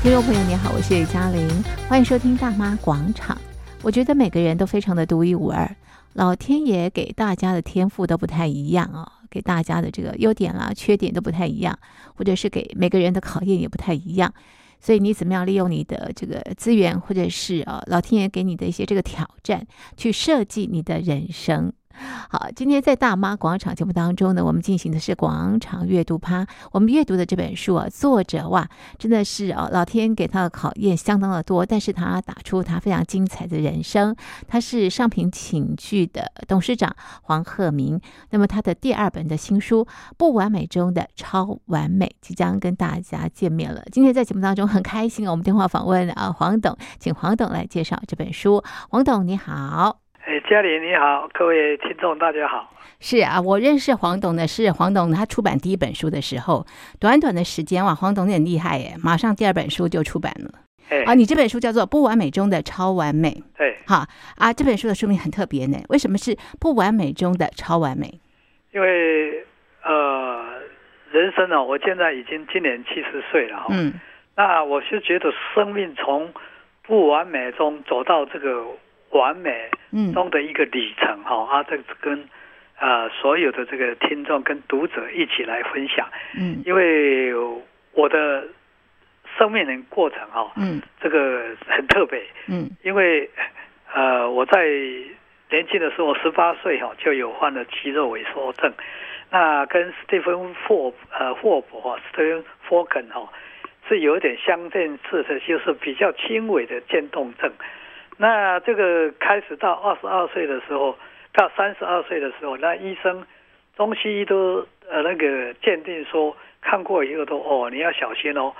听众朋友，你好，我是叶嘉玲，欢迎收听《大妈广场》。我觉得每个人都非常的独一无二，老天爷给大家的天赋都不太一样啊、哦，给大家的这个优点啦、缺点都不太一样，或者是给每个人的考验也不太一样。所以你怎么样利用你的这个资源，或者是啊，老天爷给你的一些这个挑战，去设计你的人生？好，今天在大妈广场节目当中呢，我们进行的是广场阅读趴。我们阅读的这本书啊，作者哇，真的是啊，老天给他的考验相当的多，但是他打出他非常精彩的人生。他是上品寝具的董事长黄鹤鸣。那么他的第二本的新书《不完美中的超完美》即将跟大家见面了。今天在节目当中很开心，我们电话访问啊黄董，请黄董来介绍这本书。黄董你好。哎，嘉玲你好，各位听众大家好。是啊，我认识黄董的是黄董，他出版第一本书的时候，短短的时间哇，黄董你很厉害耶，马上第二本书就出版了。哎，啊，你这本书叫做《不完美中的超完美》。对，好啊，这本书的书名很特别呢，为什么是不完美中的超完美？因为呃，人生呢，哦，我现在已经今年七十岁了哈。嗯。那我是觉得生命从不完美中走到这个。完美中的一个里程哈、嗯、啊，这跟呃所有的这个听众跟读者一起来分享，嗯，因为我的生命的过程哈，嗯，这个很特别，嗯，因为呃我在年轻的时候十八岁哈就有患了肌肉萎缩症，那跟斯蒂芬霍呃霍伯哈斯蒂芬霍肯哈是有点相近似的，就是比较轻微的渐冻症。那这个开始到二十二岁的时候，到三十二岁的时候，那医生中西医都呃那个鉴定说，看过以后都哦，你要小心哦，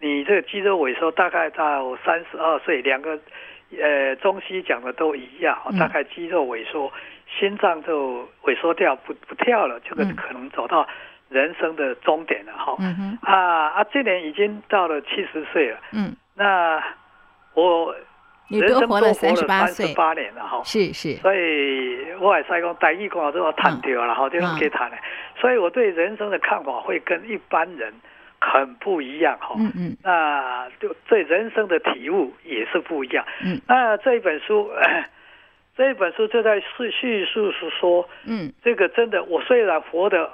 你这个肌肉萎缩大概到三十二岁，两个呃中西医讲的都一样，大概肌肉萎缩，心脏就萎缩掉不不跳了，这个可能走到人生的终点了哈。嗯啊啊，今年已经到了七十岁了。嗯。那我。你多活了三十八岁，八年了哈，是是，所以我也是讲大意讲都要谈掉了哈，这种给谈的，所以我对人生的看法会跟一般人很不一样哈，嗯嗯，那就对人生的体悟也是不一样，嗯，那这一本书，这一本书就在叙叙述是说，嗯，这个真的我虽然活得。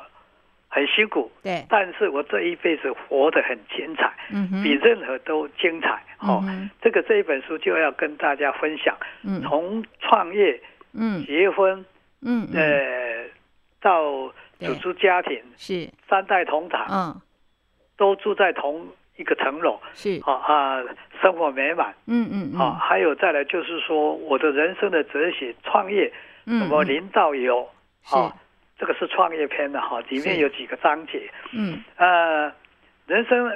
很辛苦，对，但是我这一辈子活得很精彩，嗯哼，比任何都精彩，哦，嗯、这个这一本书就要跟大家分享，嗯，从创业，嗯，结婚，嗯，呃，到组织家庭，是。三代同堂，嗯，都住在同一个层楼，是，啊啊，生活美满，嗯嗯，好，还有再来就是说我的人生的哲学，创业，什么零到有，啊。这个是创业篇的哈，里面有几个章节。嗯，呃，人生，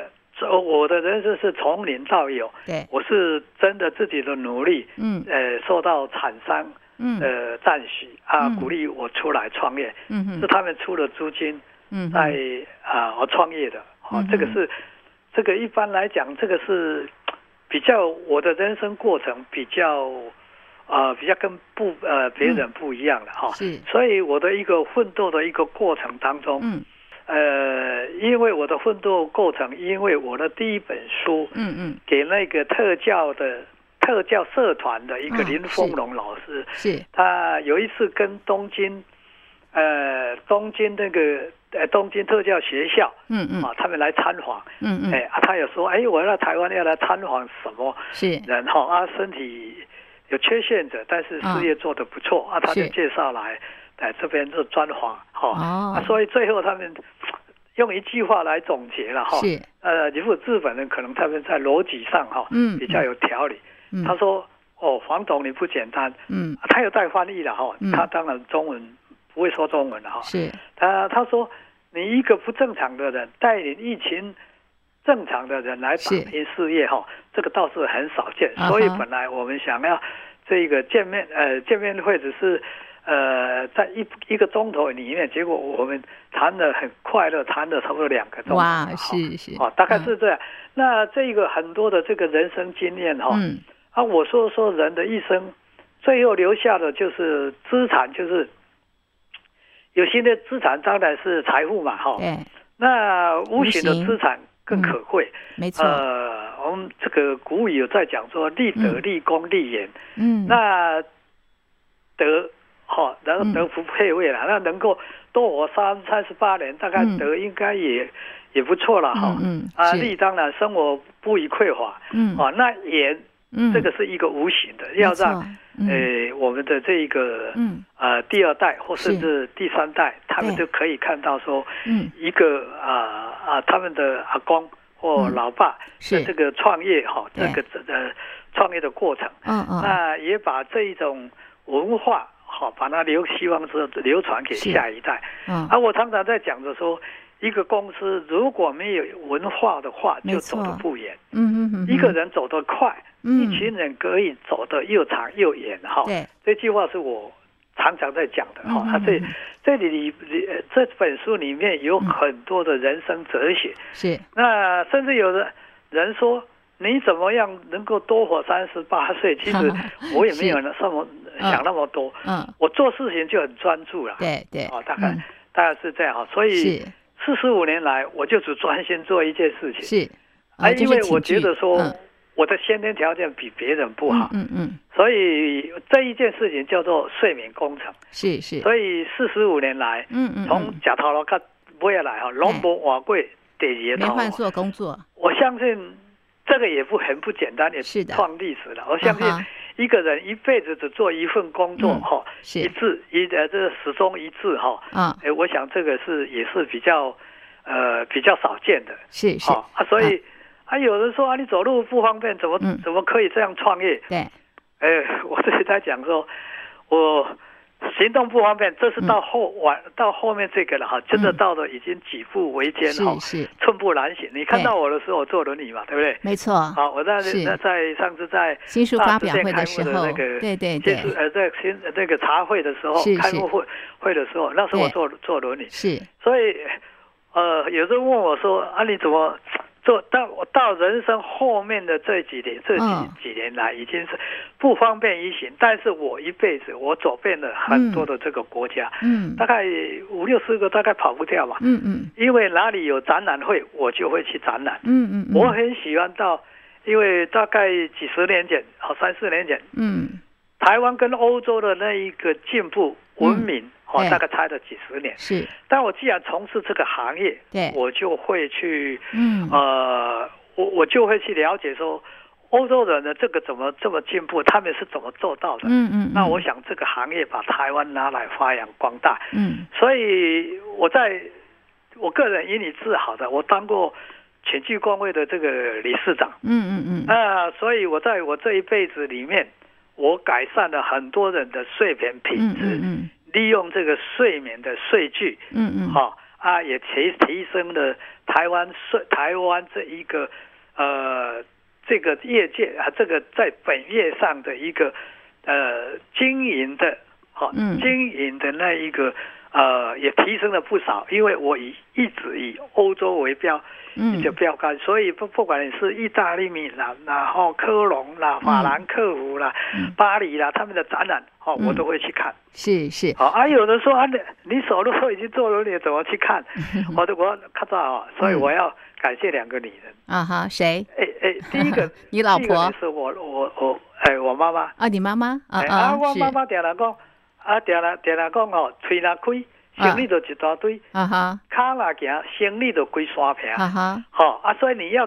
我的人生是从零到有。对，我是真的自己的努力。嗯，呃，受到厂商嗯的赞许啊，鼓励我出来创业。嗯，是他们出了租金。嗯，在啊，我创业的。哦，这个是这个一般来讲，这个是比较我的人生过程比较。啊、呃，比较跟不呃别人不一样了哈，是，所以我的一个奋斗的一个过程当中，嗯，呃，因为我的奋斗过程，因为我的第一本书，嗯嗯，给那个特教的特教社团的一个林丰龙老师，是，他有一次跟东京，呃，东京那个呃东京特教学校，嗯嗯，啊，他们来参访，嗯嗯，哎，啊，他也说，哎，我要来台湾要来参访什么？是。人哈啊，身体。有缺陷者，但是事业做得不错、哦、啊，他就介绍来，来这边做专访哈，哦、啊，所以最后他们用一句话来总结了哈，是。呃，如果日本人可能他们在逻辑上哈，嗯，比较有条理。嗯、他说哦，黄总你不简单，嗯，他有带翻译了哈，嗯、他当然中文不会说中文了哈，是，他他说你一个不正常的人带领一群。正常的人来打拼事业哈，这个倒是很少见。所以本来我们想要这个见面呃见面会只是呃在一一个钟头里面，结果我们谈的很快乐，谈了差不多两个钟头。哇，是是哦，大概是这样。那这个很多的这个人生经验哈，啊，我说说人的一生，最后留下的就是资产，就是有些的资产当然是财富嘛哈。那无形的资产。更可贵，嗯、没错。呃，我们这个古语有在讲说立德、立功、立言。嗯，那德好，然后德福配位了，那能够多活三三十八年，大概德应该也也不错了哈。嗯，啊，立当然生活不虞匮乏。嗯，啊，那言，这个是一个无形的，要让。诶、欸，我们的这一个，嗯，呃，第二代或甚至第三代，他们就可以看到说，嗯，一个啊啊，他们的阿公或老爸的这个创业哈，这个呃创业的过程，嗯嗯，那也把这一种文化好，把它留希望是流传给下一代，嗯，而我常常在讲着说，一个公司如果没有文化的话，就走得不远，嗯嗯嗯，一个人走得快。嗯。一群人可以走得又长又远哈，对。这句话是我常常在讲的哈。他这这里里这本书里面有很多的人生哲学，是。那甚至有的人说，你怎么样能够多活三十八岁？其实 我也没有那么想那么多。嗯，我做事情就很专注了。对对，哦，大概大概是这样哈。所以四十五年来，我就只专心做一件事情。是，啊，因为我觉得说。我的先天条件比别人不好，嗯嗯，所以这一件事情叫做睡眠工程，是是，所以四十五年来，嗯嗯，从假头脑看不会来哈，龙博瓦贵得爷头，没换做工作，我相信这个也不很不简单，也是创历史了。我相信一个人一辈子只做一份工作哈，一致一呃这个始终一致哈，啊，哎，我想这个是也是比较呃比较少见的，是是。啊，所以。还、啊、有人说啊，你走路不方便，怎么、嗯、怎么可以这样创业？对，哎、欸，我这里在讲说，我行动不方便，这是到后晚、嗯、到后面这个了哈，真的到了已经举步维艰哈，是寸步难行。你看到我的时候，我坐轮椅嘛，对不对？没错。好，我在在在上次在新书发表会的时候，那个对对对，呃，在新那个茶会的时候，开幕会会的时候，那时候我坐坐轮椅。是。所以，呃，有人问我说啊，你怎么？做到我到人生后面的这几年，这几几年来已经是不方便一行，但是我一辈子我走遍了很多的这个国家，嗯，大概五六十个，大概跑不掉吧，嗯嗯，因为哪里有展览会，我就会去展览，嗯嗯，我很喜欢到，因为大概几十年前，好三四年前，嗯，台湾跟欧洲的那一个进步文明。我大概差了几十年，是。但我既然从事这个行业，对，我就会去，嗯，呃，我我就会去了解说，欧洲人的这个怎么这么进步，他们是怎么做到的？嗯嗯。那我想这个行业把台湾拿来发扬光大，嗯。所以我在我个人以你自豪的，我当过全聚光会的这个理事长，嗯嗯嗯。那所以我在我这一辈子里面，我改善了很多人的睡眠品质，嗯嗯。利用这个睡眠的税据，嗯嗯，好啊，也提提升了台湾睡台湾这一个呃这个业界啊，这个在本业上的一个呃经营的，好，经营的那一个呃也提升了不少，因为我以一直以欧洲为标。嗯，就标杆，所以不不管你是意大利米兰，然后科隆啦、法兰克福啦、嗯、巴黎啦，他们的展览，哦，我都会去看。是是，好啊，有人说啊，你你手都都已经做了，你怎么去看？我都我看到啊，所以我要感谢两个女人。啊哈，谁？哎哎，第一个 你老婆？是我我我哎我妈妈。啊，你妈妈？啊啊，我妈妈点了讲啊点了点了讲哦，吹了开。生理就一大堆，啊哈，卡拉行，生理就归山平，啊哈，好啊，所以你要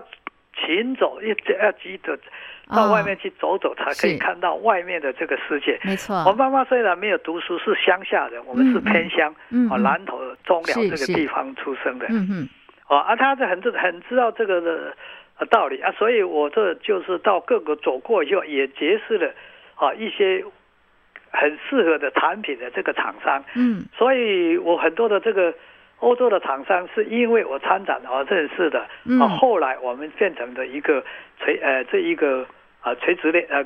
勤走，要要记得到外面去走走，才可以看到外面的这个世界。没错，我妈妈虽然没有读书，是乡下人，我们是偏乡，啊，南投中寮这个地方出生的，嗯嗯，哦啊，他是很知很知道这个的道理啊，所以我这就是到各个走过以后，也结识了啊一些。很适合的产品的这个厂商，嗯，所以我很多的这个欧洲的厂商是因为我参展而认识的，嗯，后来我们变成的一个垂呃这一个啊垂直链呃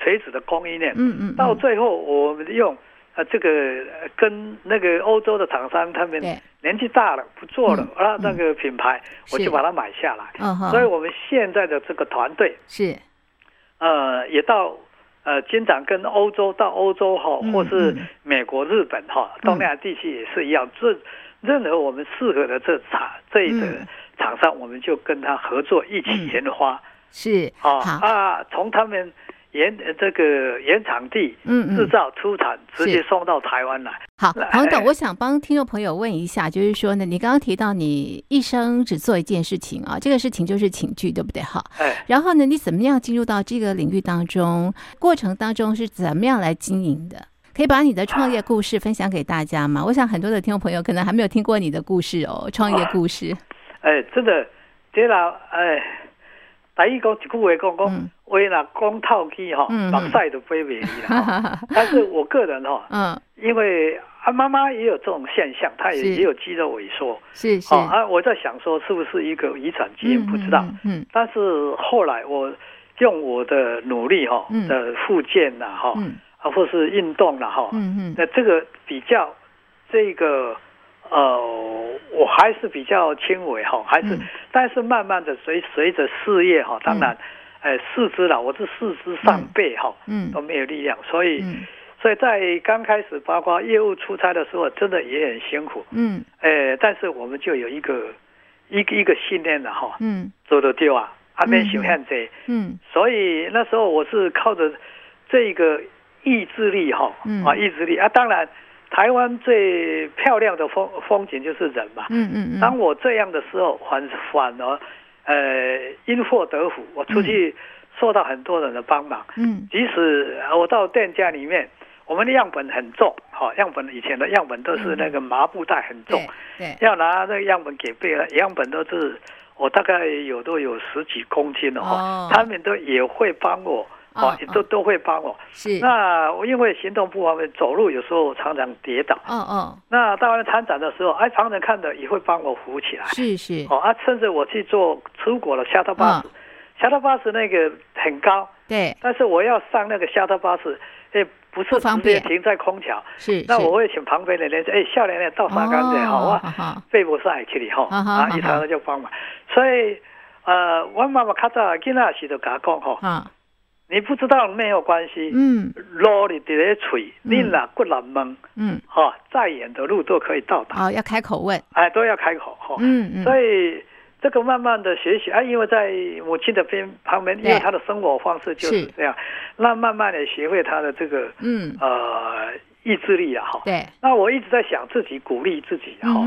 垂直的供应链，嗯嗯，到最后我们用啊这个跟那个欧洲的厂商他们年纪大了不做了，啊那个品牌我就把它买下来，嗯，所以我们现在的这个团队是。呃也到。呃，经常跟欧洲到欧洲哈，或是美国、日本哈，东南亚地区也是一样。这任何我们适合的这厂这一个厂商，我们就跟他合作，一起研发。是啊啊，从他们。原这个原产地，嗯，制造出产，直接送到台湾来。好，黄董，我想帮听众朋友问一下，就是说呢，你刚刚提到你一生只做一件事情啊，这个事情就是请剧，对不对？哈，哎，然后呢，你怎么样进入到这个领域当中？过程当中是怎么样来经营的？可以把你的创业故事分享给大家吗？我想很多的听众朋友可能还没有听过你的故事哦，创业故事。哎，真的，对了，哎。第一个一句话讲讲，话若讲透气哈，目屎都飞袂离啦。但是我个人哈，嗯，因为啊妈妈也有这种现象，她也也有肌肉萎缩，是是。啊，我在想说是不是一个遗传基因，不知道。嗯，但是后来我用我的努力哈的复健呐哈，啊或是运动了哈，嗯嗯，那这个比较这个。呃，我还是比较轻微哈，还是，嗯、但是慢慢的随随着事业哈，当然，嗯、呃，四肢了，我是四肢上背哈，嗯，都没有力量，所以，嗯、所以在刚开始包括业务出差的时候，真的也很辛苦，嗯，呃，但是我们就有一个一个一个信念了哈，嗯，做得对啊，还没想限制，嗯，所以那时候我是靠着这个意志力哈，嗯、啊，意志力啊，当然。台湾最漂亮的风风景就是人嘛。嗯嗯嗯。当我这样的时候，反反而，呃，因祸得福。我出去受到很多人的帮忙。嗯。即使我到店家里面，我们的样本很重，哈，样本以前的样本都是那个麻布袋很重。对。要拿那个样本给别人，样本都是我大概有都有十几公斤的话，他们都也会帮我。哦，也都都会帮我。是。那我因为行动不方便，走路有时候常常跌倒。嗯嗯。那到了参展的时候，哎，旁人看的也会帮我扶起来。是是。哦啊，甚至我去做出国的 shuttle bus，shuttle bus 那个很高。对。但是我要上那个 shuttle bus，哎，不是直接停在空桥。是。那我会请旁边的人说，哎，笑脸脸倒沙干净，好啊，背不晒去的哈。啊，一常常就帮忙。所以，呃，我妈妈较早囡仔时就甲我讲哈。你不知道没有关系，嗯，路你得咧吹，你哪骨难蒙，嗯，哈，再远的路都可以到达。哦，要开口问，哎，都要开口哈，嗯嗯。所以这个慢慢的学习，啊，因为在母亲的边旁边，因为他的生活方式就是这样，那慢慢的学会他的这个，嗯，呃，意志力啊，哈。对。那我一直在想自己鼓励自己，哈，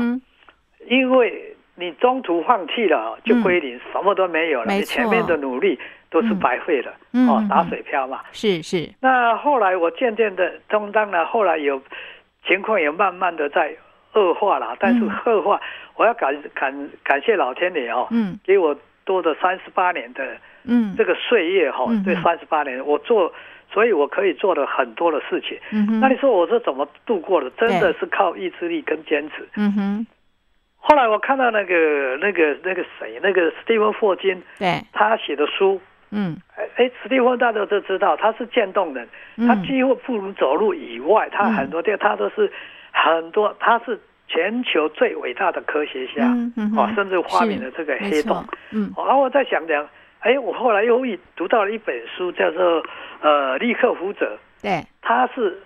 因为你中途放弃了，就归零，什么都没有了，你前面的努力。都是白费的，嗯、哦，打水漂嘛。是是。那后来我渐渐的，中当然后来有情况也慢慢的在恶化了，但是恶化，我要感感感谢老天爷哦，嗯，给我多的三十八年的，嗯，这个岁月哈，这三十八年我做，所以我可以做了很多的事情。嗯哼。那你说我是怎么度过的？真的是靠意志力跟坚持。嗯哼。后来我看到那个那个那个谁，那个史蒂芬霍金，对，他写的书。嗯，哎，史蒂芬大家都知道，他是渐冻人，他几乎不如走路以外，他很多地方他都是很多，他是全球最伟大的科学家，哦，甚至发明了这个黑洞。嗯，然后我再想想，哎，我后来又一读到了一本书，叫做呃利克福泽，对，他是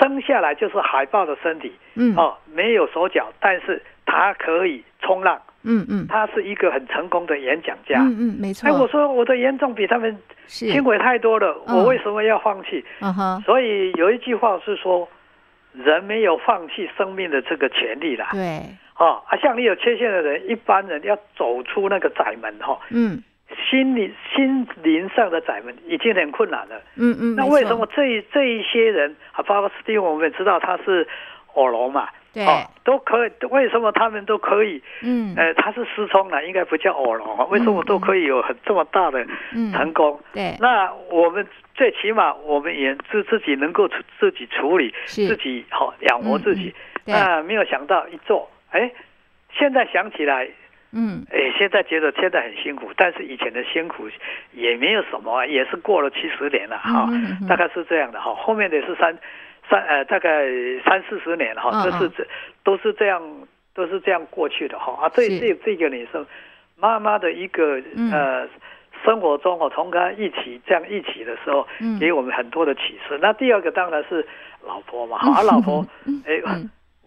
生下来就是海豹的身体，嗯，哦，没有手脚，但是他可以冲浪。嗯嗯，他是一个很成功的演讲家。嗯嗯，没错。哎，我说我的严重比他们轻微太多了，我为什么要放弃？嗯哼。所以有一句话是说，人没有放弃生命的这个权利啦。对。啊，像你有缺陷的人，一般人要走出那个窄门哈。嗯。心理心灵上的窄门已经很困难了。嗯嗯。那为什么这这一些人啊，包括斯蒂芬，我们也知道他是耳聋嘛。对哦，都可以。为什么他们都可以？嗯，呃，他是失聪了，应该不叫耳聋。为什么都可以有很这么大的成功？对，那我们最起码我们也自自己能够自己处理，自己好养活自己。那没有想到一做，哎，现在想起来，嗯，哎，现在觉得现在很辛苦，但是以前的辛苦也没有什么，也是过了七十年了哈，嗯嗯嗯、大概是这样的哈。后面的是三。三呃，大概三四十年哈，都是这都是这样都是这样过去的哈啊，这这这个女生妈妈的一个呃生活中哦，同她一起这样一起的时候，给我们很多的启示。那第二个当然是老婆嘛，啊老婆，哎，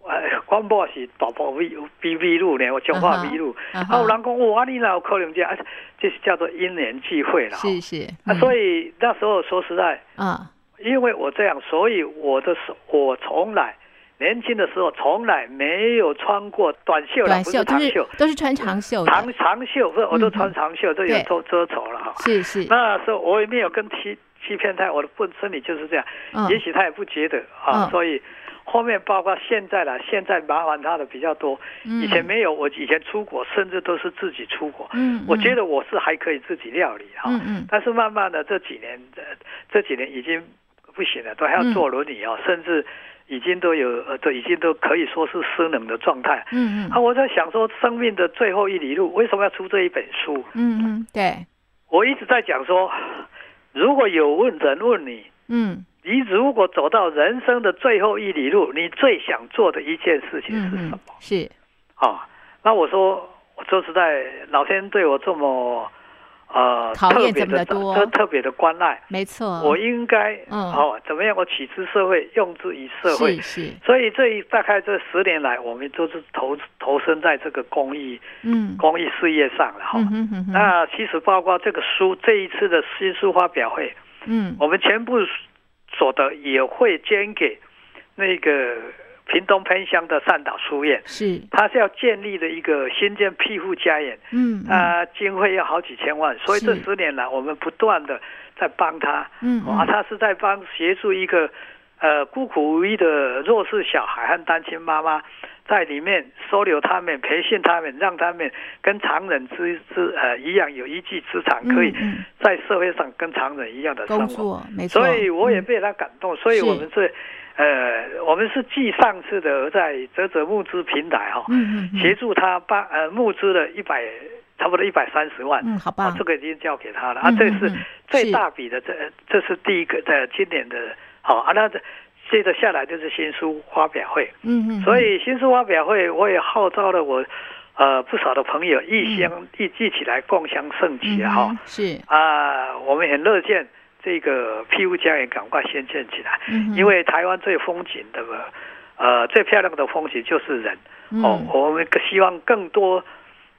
呃，广播是大部分秘密录呢，我讲话 V 路。啊，有人讲哇，你哪有可能这样？这是叫做因缘际会了。谢谢。啊，所以那时候说实在，啊，因为我这样，所以我的我从来年轻的时候从来没有穿过短袖，短袖长袖都是穿长袖，长长袖不是，我都穿长袖，都有遮遮丑了哈。是是。那时候我也没有跟欺欺骗他，我的本身体就是这样，也许他也不觉得啊，所以。后面包括现在了，现在麻烦他的比较多，以前没有。我以前出国，甚至都是自己出国。嗯，我觉得我是还可以自己料理哈。嗯嗯。但是慢慢的这几年，这几年已经不行了，都还要坐轮椅啊，甚至已经都有呃，都已经都可以说是失能的状态。嗯嗯。啊，我在想说，生命的最后一里路，为什么要出这一本书？嗯嗯，对。我一直在讲说，如果有问人问你，嗯。你如果走到人生的最后一里路，你最想做的一件事情是什么？嗯、是，啊，那我说，我说实在，老天对我这么，呃，考验这么多，特特别的关爱，没错，我应该，嗯，好、哦，怎么样？我取之社会，用之于社会，是是。所以这一大概这十年来，我们都是投投身在这个公益，嗯，公益事业上了哈。嗯。那其实包括这个书，这一次的新书发表会，嗯，我们全部。所得也会捐给那个屏东偏乡的善导书院，是，他是要建立的一个新建庇护家园，嗯，啊，经费要好几千万，所以这十年来我们不断的在帮他，嗯，啊，他是在帮协助一个呃孤苦无依的弱势小孩和单亲妈妈。在里面收留他们，培训他们，让他们跟常人之之呃一样有一技之长，可以在社会上跟常人一样的生活。没错，所以我也被他感动。所以我们是呃，我们是继上次的在泽泽募资平台哈，协助他把呃募资了一百差不多一百三十万。嗯，好吧，这个已经交给他了啊。这是最大笔的，这这是第一个在今年的，好啊，那这。接着下来就是新书发表会，嗯嗯，所以新书发表会我也号召了我，呃不少的朋友一相一一起来共襄盛举哈，是。啊，我们很乐见这个庇护家园赶快先建起来，因为台湾最风景的呃最漂亮的风景就是人。哦，我们希望更多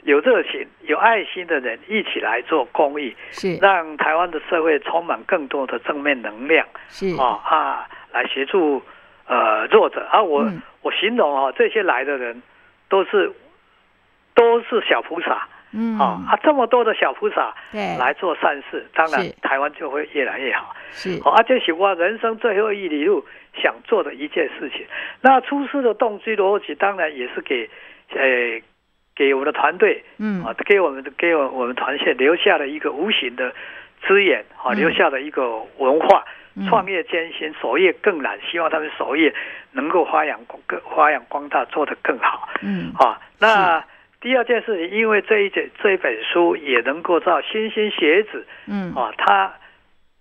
有热情有爱心的人一起来做公益，是。让台湾的社会充满更多的正面能量，是。啊啊。来协助，呃，弱者啊！我、嗯、我形容啊，这些来的人都是都是小菩萨，嗯啊，啊，这么多的小菩萨来做善事，当然台湾就会越来越好。是啊，这是我人生最后一里路想做的一件事情。那出师的动机逻辑，当然也是给呃给我们的团队，嗯啊，给我们的给我我们团线留下了一个无形的资源啊，留下了一个文化。嗯创业艰辛，守业更难。希望他们守业能够发扬光发扬光大，做得更好。嗯，啊，那第二件事情，因为这一这这一本书也能够让新兴学子，嗯，啊，他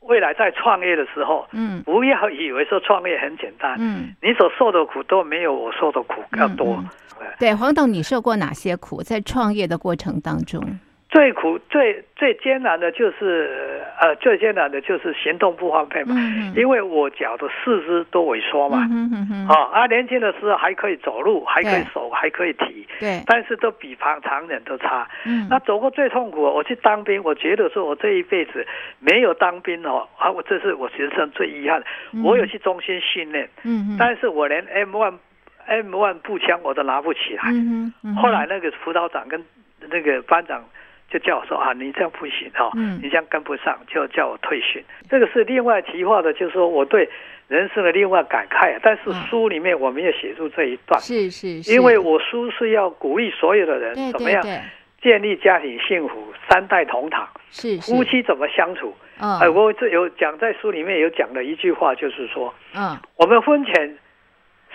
未来在创业的时候，嗯，不要以为说创业很简单，嗯，你所受的苦都没有我受的苦要多。嗯嗯、对，黄董，你受过哪些苦在创业的过程当中？最苦、最最艰难的就是，呃，最艰难的就是行动不方便嘛，嗯、因为我脚的四肢都萎缩嘛，嗯啊，年轻的时候还可以走路，还可以手，还可以提，对，但是都比旁常人都差。嗯，那走过最痛苦，我去当兵，我觉得说我这一辈子没有当兵哦，啊，我这是我人生最遗憾。嗯、我有去中心训练，嗯，但是我连 M one M one 步枪我都拿不起来。嗯嗯、后来那个辅导长跟那个班长。就叫我说啊，你这样不行哈，你这样跟不上，就叫我退训。这个是另外提话的，就是说我对人生的另外感慨。但是书里面我没有写出这一段，是是，因为我书是要鼓励所有的人怎么样建立家庭幸福，三代同堂，是夫妻怎么相处。哎，我这有讲在书里面有讲的一句话，就是说，嗯，我们婚前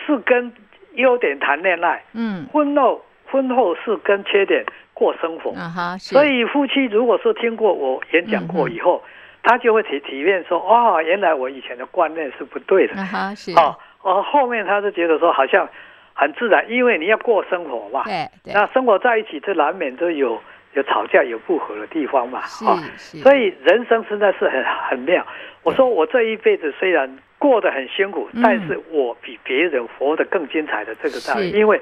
是跟优点谈恋爱，嗯，婚后婚后是跟缺点。过生活，所以夫妻如果说听过我演讲过以后，他就会体体验说，哦，原来我以前的观念是不对的，是。哦，哦，后面他就觉得说好像很自然，因为你要过生活嘛，对，那生活在一起，这难免都有有吵架、有不和的地方嘛，啊，所以人生实在是很很妙。我说我这一辈子虽然。过得很辛苦，但是我比别人活得更精彩的这个道理，因为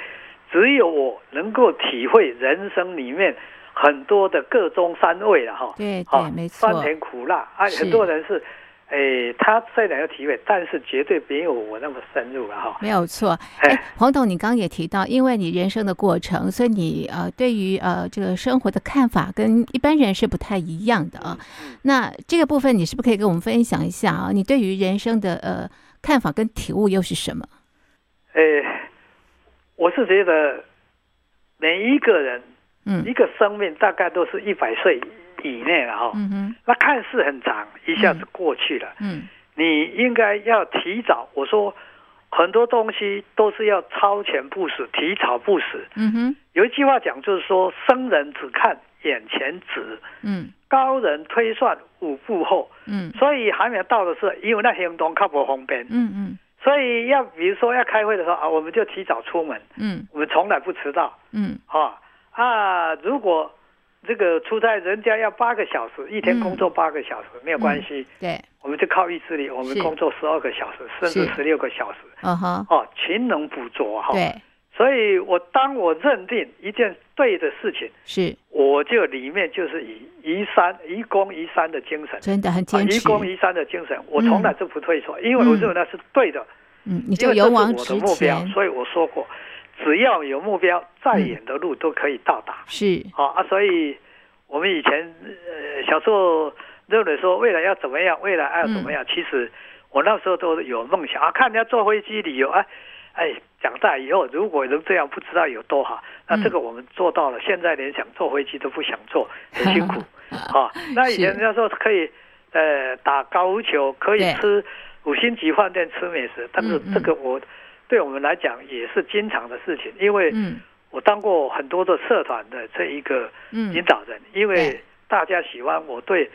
只有我能够体会人生里面很多的各中三味了哈。对对，没错，酸甜苦辣啊，很多人是。哎，他虽然有体会，但是绝对没有我那么深入了哈。没有错，哎，黄董，你刚刚也提到，因为你人生的过程，所以你呃，对于呃这个生活的看法跟一般人是不太一样的啊。嗯、那这个部分，你是不是可以跟我们分享一下啊？你对于人生的呃看法跟体悟又是什么？哎，我是觉得每一个人，嗯，一个生命大概都是一百岁。以内了哈，嗯哼，那看似很长，一下子过去了，嗯，你应该要提早。我说很多东西都是要超前部署，提早部署。嗯哼，有一句话讲，就是说生人只看眼前直，嗯，高人推算五步后，嗯，所以还没有到的时候，因为那行动靠不方便，嗯嗯，所以要比如说要开会的时候啊，我们就提早出门，嗯，我们从来不迟到，嗯，啊啊，如果。这个出差，人家要八个小时，一天工作八个小时，没有关系。对，我们就靠意志力，我们工作十二个小时，甚至十六个小时。嗯哼，哦，勤能补拙哈。对，所以我当我认定一件对的事情，是，我就里面就是以移山移公移山的精神，真的很坚持。移公移山的精神，我从来就不退缩，因为我认为那是对的。嗯，你就勇往直前。所以我说过。只要有目标，再远的路都可以到达。是，好啊，所以我们以前呃小时候认为说未来要怎么样，未来要怎么样。其实我那时候都有梦想啊，看人家坐飞机旅游，哎哎，长大以后如果能这样，不知道有多好。那这个我们做到了，现在连想坐飞机都不想坐，很辛苦。啊，那以前人家说可以呃打高尔夫球，可以吃五星级饭店吃美食，但是这个我。对我们来讲也是经常的事情，因为我当过很多的社团的这一个领导人，因为大家喜欢我对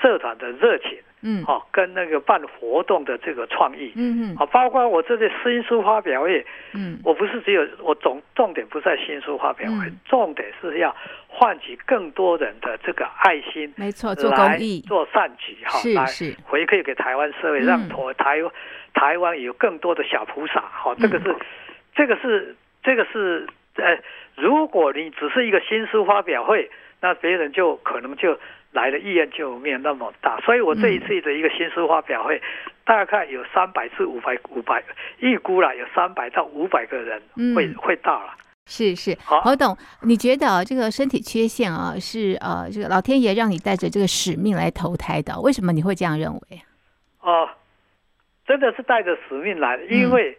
社团的热情，嗯，好，跟那个办活动的这个创意，嗯嗯，好，包括我这些新书发表会，嗯，我不是只有我总重点不在新书发表会，重点是要唤起更多人的这个爱心，没错，做公益，做善举，哈，来回馈给台湾社会，让台。台湾有更多的小菩萨，好，这个是，这个是，这个是，呃，如果你只是一个新书发表会，那别人就可能就来的意愿就没有那么大。所以我这一次的一个新书发表会，大概有三百至五百五百，预估了有三百到五百个人会、嗯、会到了。是是，侯董，你觉得这个身体缺陷啊，是呃，这个老天爷让你带着这个使命来投胎的？为什么你会这样认为？哦。真的是带着使命来的，因为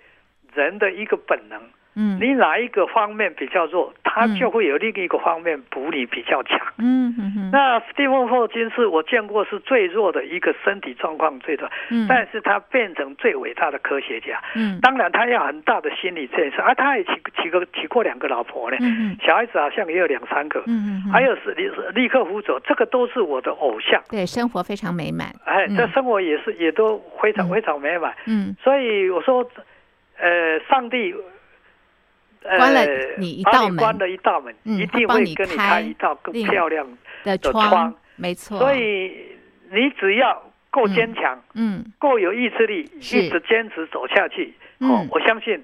人的一个本能。嗯，你哪一个方面比较弱，他就会有另一个方面补你比较强。嗯嗯嗯。那史蒂芬霍金是我见过是最弱的一个身体状况最弱，嗯，但是他变成最伟大的科学家。嗯，当然他要很大的心理建设，啊，他也娶娶个娶过两个老婆呢。嗯，小孩子好像也有两三个。嗯，还有是立立克夫佐，这个都是我的偶像。对，生活非常美满。哎，这生活也是也都非常非常美满。嗯，所以我说，呃，上帝。关了你一道门，关了一道门，一定会跟你开一道更漂亮的窗。没错，所以你只要够坚强，嗯，够有意志力，一直坚持走下去。哦，我相信，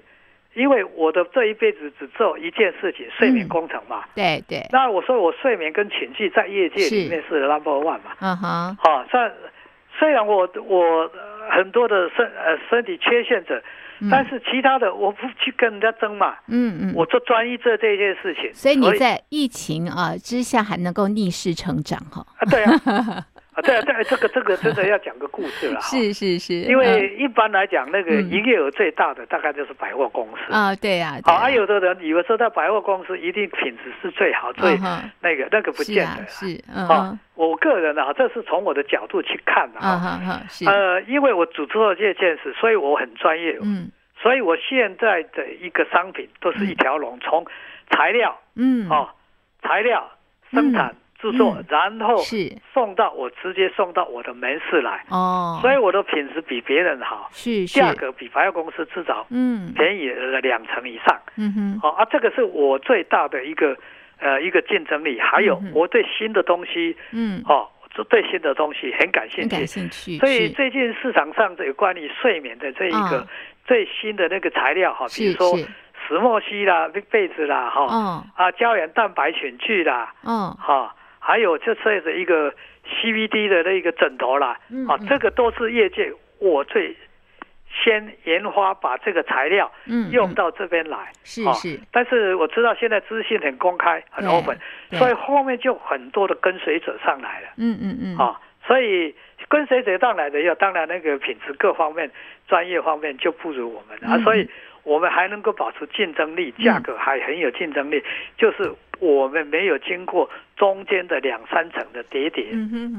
因为我的这一辈子只做一件事情，睡眠工程嘛。对对。那我说我睡眠跟情绪在业界里面是 number one 嘛。嗯哼。好，虽虽然我我很多的身呃身体缺陷者。但是其他的我不去跟人家争嘛，嗯嗯，我做专一做这件事情。所以你在疫情啊之下还能够逆势成长哈？啊，对啊，啊对啊，对，这个这个真的要讲个故事了。是是是，因为一般来讲，那个营业额最大的大概就是百货公司啊，对啊。好，还有的人以为说在百货公司一定品质是最好，最那个那个不见得。是，啊，我个人啊，这是从我的角度去看的啊，呃，因为我主做这件事，所以我很专业。嗯。所以我现在的一个商品都是一条龙，从材料，嗯，哦，材料生产制作，然后是送到我直接送到我的门市来。哦，所以我的品质比别人好，是价格比百货公司至少嗯便宜了两成以上。嗯哼，好啊，这个是我最大的一个呃一个竞争力。还有我对新的东西，嗯，哦。对新的东西很感兴趣，感兴趣。所以最近市场上这有关于睡眠的这一个最新的那个材料哈，比如说石墨烯啦、被子啦哈，啊胶原蛋白群聚啦，嗯，哈，还有就这的一个 CBD 的那个枕头啦，啊，这个都是业界我最。先研发把这个材料用到这边来，是是。但是我知道现在资讯很公开，很 open，所以后面就很多的跟随者上来了。嗯嗯嗯。啊，所以跟随者上来的要当然那个品质各方面、专业方面就不如我们啊，所以我们还能够保持竞争力，价格还很有竞争力，就是我们没有经过中间的两三层的叠叠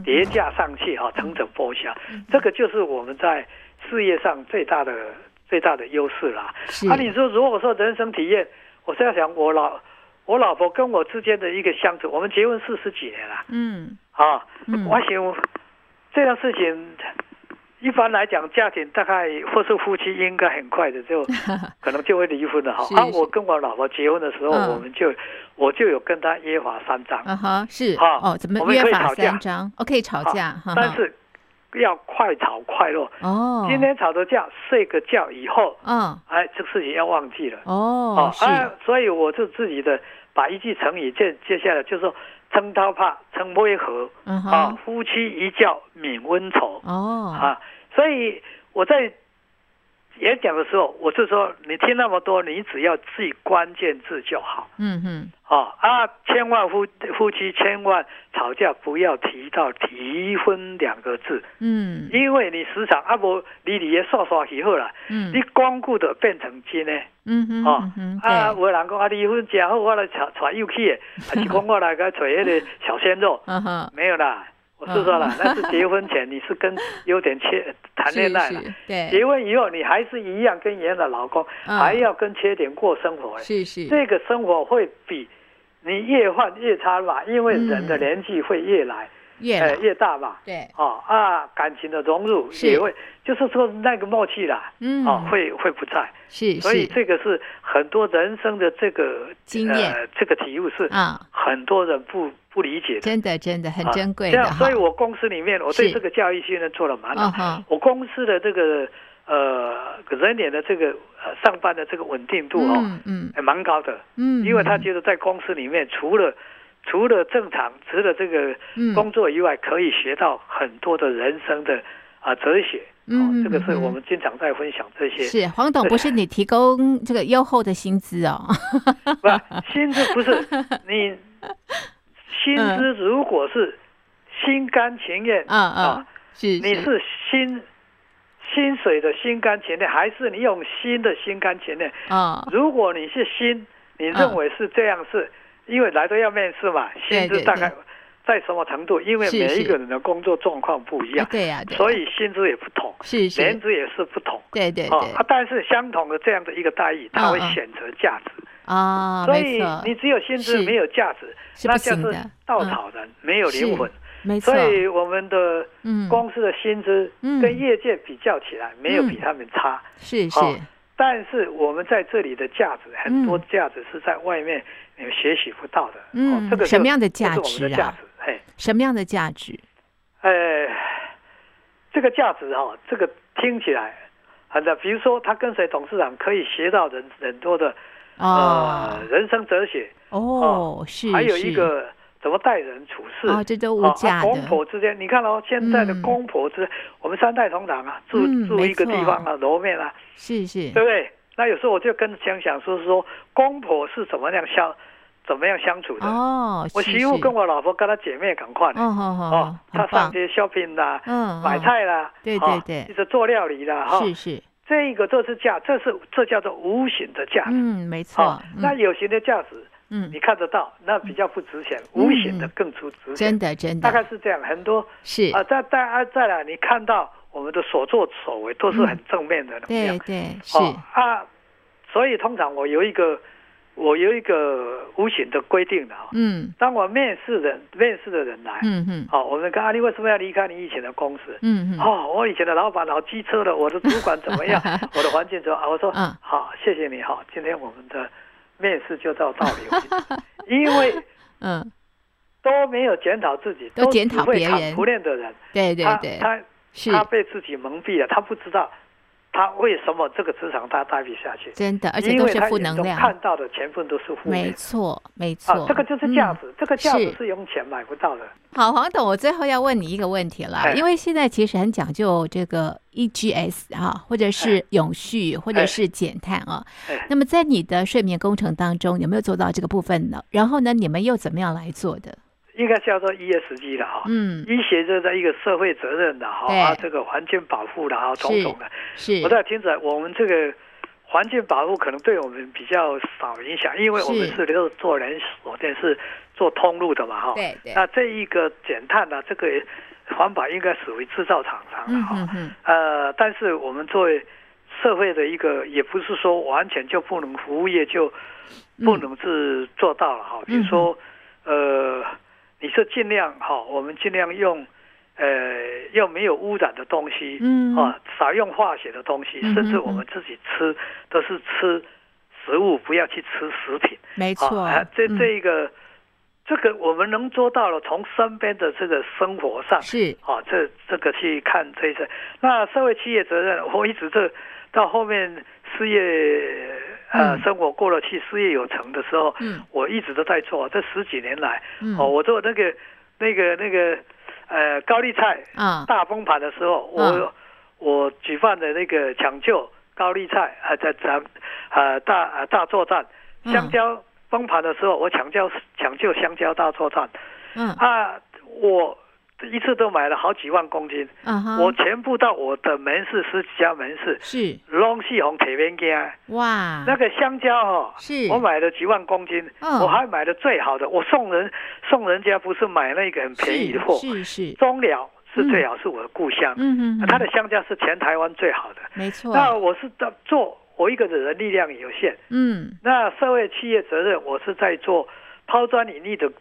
叠加上去哈，层层剥下，这个就是我们在。事业上最大的最大的优势啦。是啊，你说如果说人生体验，我是要想我老我老婆跟我之间的一个相处，我们结婚四十几年了。嗯，啊，嗯、我想这样事情，一般来讲，家庭大概或是夫妻应该很快的就 可能就会离婚了哈。啊，我跟我老婆结婚的时候，嗯、我们就我就有跟她约法三章。啊哈，是哈，哦，怎么约法三章？哦，可以吵架，但是。要快吵快落哦！今天吵的架，睡个觉以后，嗯，哎，这个事情要忘记了哦。啊，所以我就自己的把一句成语接接下来，就是说“撑刀怕撑威和”，啊，夫妻一觉泯恩仇哦啊，所以我在。演讲的时候，我是说，你听那么多，你只要记关键字就好。嗯嗯，哦啊，千万夫夫妻千万吵架不要提到离婚两个字。嗯，因为你时常啊不，你你也刷刷以后了。嗯，你光顾的变成金呢。嗯哼，哦啊，有人讲啊离婚之后我来找找又去，还是讲我来个找那个小鲜肉。嗯哼，没有啦。我是说了，那是结婚前你是跟优点缺 谈恋爱了，对，结婚以后你还是一样跟原来的老公，还要跟缺点过生活，是是，这个生活会比你越换越差吧，因为人的年纪会越来越越大嘛，对，哦啊，感情的融入也会，就是说那个默契啦，嗯，哦，会会不在，是，所以这个是很多人生的这个经验，这个体悟是啊，很多人不。不理解的，真的真的很珍贵的。这样，所以我公司里面，我对这个教育训练做了蛮好。我公司的这个呃人脸的这个呃上班的这个稳定度哦，嗯，还蛮高的。嗯，因为他觉得在公司里面，除了除了正常，除了这个工作以外，可以学到很多的人生的啊哲学。嗯，这个是我们经常在分享这些。是黄董，不是你提供这个优厚的薪资哦？不，薪资不是 你。薪资如果是心甘情愿，啊啊，是你是薪薪水的心甘情愿，还是你用心的心甘情愿？啊，如果你是心，你认为是这样，是因为来都要面试嘛，薪资大概在什么程度？因为每一个人的工作状况不一样，对呀，所以薪资也不同，是是，年资也是不同，对对对，啊，但是相同的这样的一个待遇，他会选择价值。啊，所以你只有薪资没有价值，那就是稻草人，没有灵魂。没错，所以我们的公司的薪资跟业界比较起来，没有比他们差。是是，但是我们在这里的价值，很多价值是在外面你们学习不到的。嗯，这个什么样的价值啊？嘿，什么样的价值？呃，这个价值哈，这个听起来很的，比如说他跟随董事长可以学到人很多的。呃，人生哲学哦，是，还有一个怎么待人处事啊，这都无价的。公婆之间，你看哦，现在的公婆之，我们三代同堂啊，住住一个地方啊，楼面啊，是是，对不对？那有时候我就跟想想说说，公婆是怎么样相，怎么样相处的？哦，我媳妇跟我老婆跟她姐妹赶快哦哦，她上街 shopping 啦，嗯，买菜啦，对对对，就是做料理啦，哈，是是。这个这是价，这是这叫做无形的价值。嗯，没错。那有形的价值，嗯，你看得到，那比较不值钱。无形的更出值钱。真的，真的。大概是这样，很多是啊，再再啊再来，你看到我们的所作所为都是很正面的。对对是啊，所以通常我有一个。我有一个无形的规定的啊，嗯，当我面试人面试的人来，嗯嗯，好，我们跟阿丽为什么要离开你以前的公司？嗯嗯，哦，我以前的老板老机车了，我的主管怎么样？我的环境怎么样？我说，嗯，好，谢谢你，哈，今天我们的面试就到到这里，因为，嗯，都没有检讨自己，都检讨别人，不练的人，对对对，他他他被自己蒙蔽了，他不知道。他为什么这个职场他待不下去？真的，而且都是负能量。看到的全部都是负能量。没错，没错。啊，这个就是价值，嗯、这个价值是用钱买不到的。好，黄董，我最后要问你一个问题了，哎、因为现在其实很讲究这个 EGS 啊，或者是永续，哎、或者是减碳啊。哎、那么在你的睡眠工程当中，有没有做到这个部分呢？然后呢，你们又怎么样来做的？应该叫做 ESG 的哈，嗯，医学这在一个社会责任的哈，啊，这个环境保护的哈，种种的，是。我在听着，我们这个环境保护可能对我们比较少影响，因为我们是都是做连锁店，是做通路的嘛哈。对对。那这一个减碳呢，这个环保应该属于制造厂商的哈。嗯，呃，但是我们作为社会的一个，也不是说完全就不能服务业就不能是做到了哈。比如说，呃。你说尽量哈，我们尽量用，呃，又没有污染的东西，嗯，啊，少用化学的东西，嗯、甚至我们自己吃都是吃食物，不要去吃食品，没错。啊，这这一个，嗯、这个我们能做到了，从身边的这个生活上是啊，这这个去看这一些。那社会企业责任，我一直这到后面事业。呃，生活过了去，事业有成的时候，嗯，我一直都在做。这十几年来，嗯，哦，我做那个、那个、那个，呃，高丽菜啊，大崩盘的时候，我我举办的那个抢救高丽菜啊，在咱呃大大作战，香蕉崩盘的时候，我抢救抢救香蕉大作战，嗯。啊，我。一次都买了好几万公斤，uh huh. 我全部到我的门市十几家门市，是龙戏红铁边家，哇，那个香蕉哦，是我买了几万公斤，uh. 我还买了最好的，我送人送人家不是买那个很便宜的货，是是 中寮是最好，是我的故乡，嗯嗯，他的香蕉是全台湾最好的，没错。那我是在做我一个人力量有限，嗯，那社会企业责任我是在做抛砖引玉的。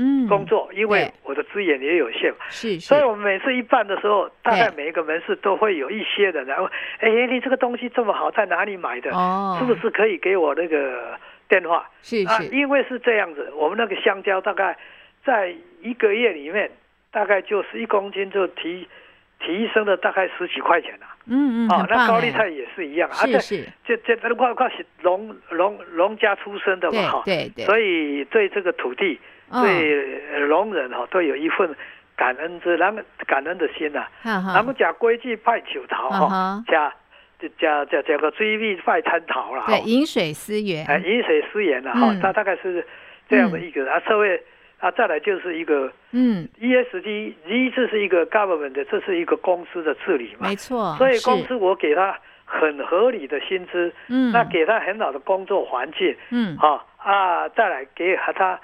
嗯，工作，因为我的资源也有限，是，所以我们每次一办的时候，大概每一个门市都会有一些人然后，哎，你这个东西这么好，在哪里买的？哦，是不是可以给我那个电话？是是，因为是这样子，我们那个香蕉大概在一个月里面，大概就是一公斤就提提升了大概十几块钱了。嗯嗯，哦，那高丽菜也是一样，是是，这这这块块是农农农家出身的嘛，哈，对对，所以对这个土地。对聋人哈都有一份感恩之，咱们感恩的心呐。咱们讲规矩拜求桃哈，加加加加个追命拜参桃了。对，饮水思源。哎，饮水思源了哈，它大概是这样的一个啊，社会啊，再来就是一个嗯，ESG，一这是一个 government 的，这是一个公司的治理嘛。没错。所以公司我给他很合理的薪资，嗯，那给他很好的工作环境，嗯，好啊，再来给和他。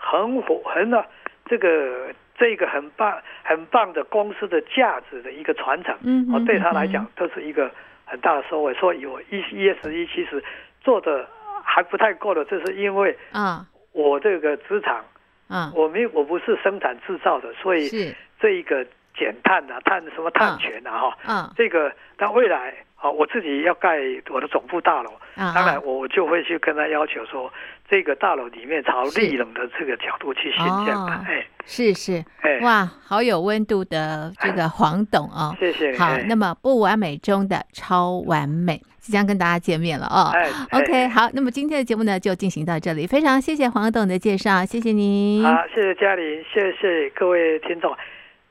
很火，很啊，这个这个很棒很棒的公司的价值的一个传承，嗯，哦，对他来讲都是一个很大的收获。所以我 E E S 一其实做的还不太够的，这是因为啊，我这个职场，嗯，我没我不是生产制造的，所以这一个减碳啊，碳什么碳权啊，哈，嗯，这个但未来。好，我自己要盖我的总部大楼，当然我就会去跟他要求说，这个大楼里面朝立冷的这个角度去兴建。哎，是是，哎，哇，好有温度的这个 黄董啊，谢谢。好，那么不完美中的超完美，即将跟大家见面了哦。OK，好，那么今天的节目呢就进行到这里，非常谢谢黄董的介绍，谢谢您。好，谢谢嘉玲，谢谢各位听众。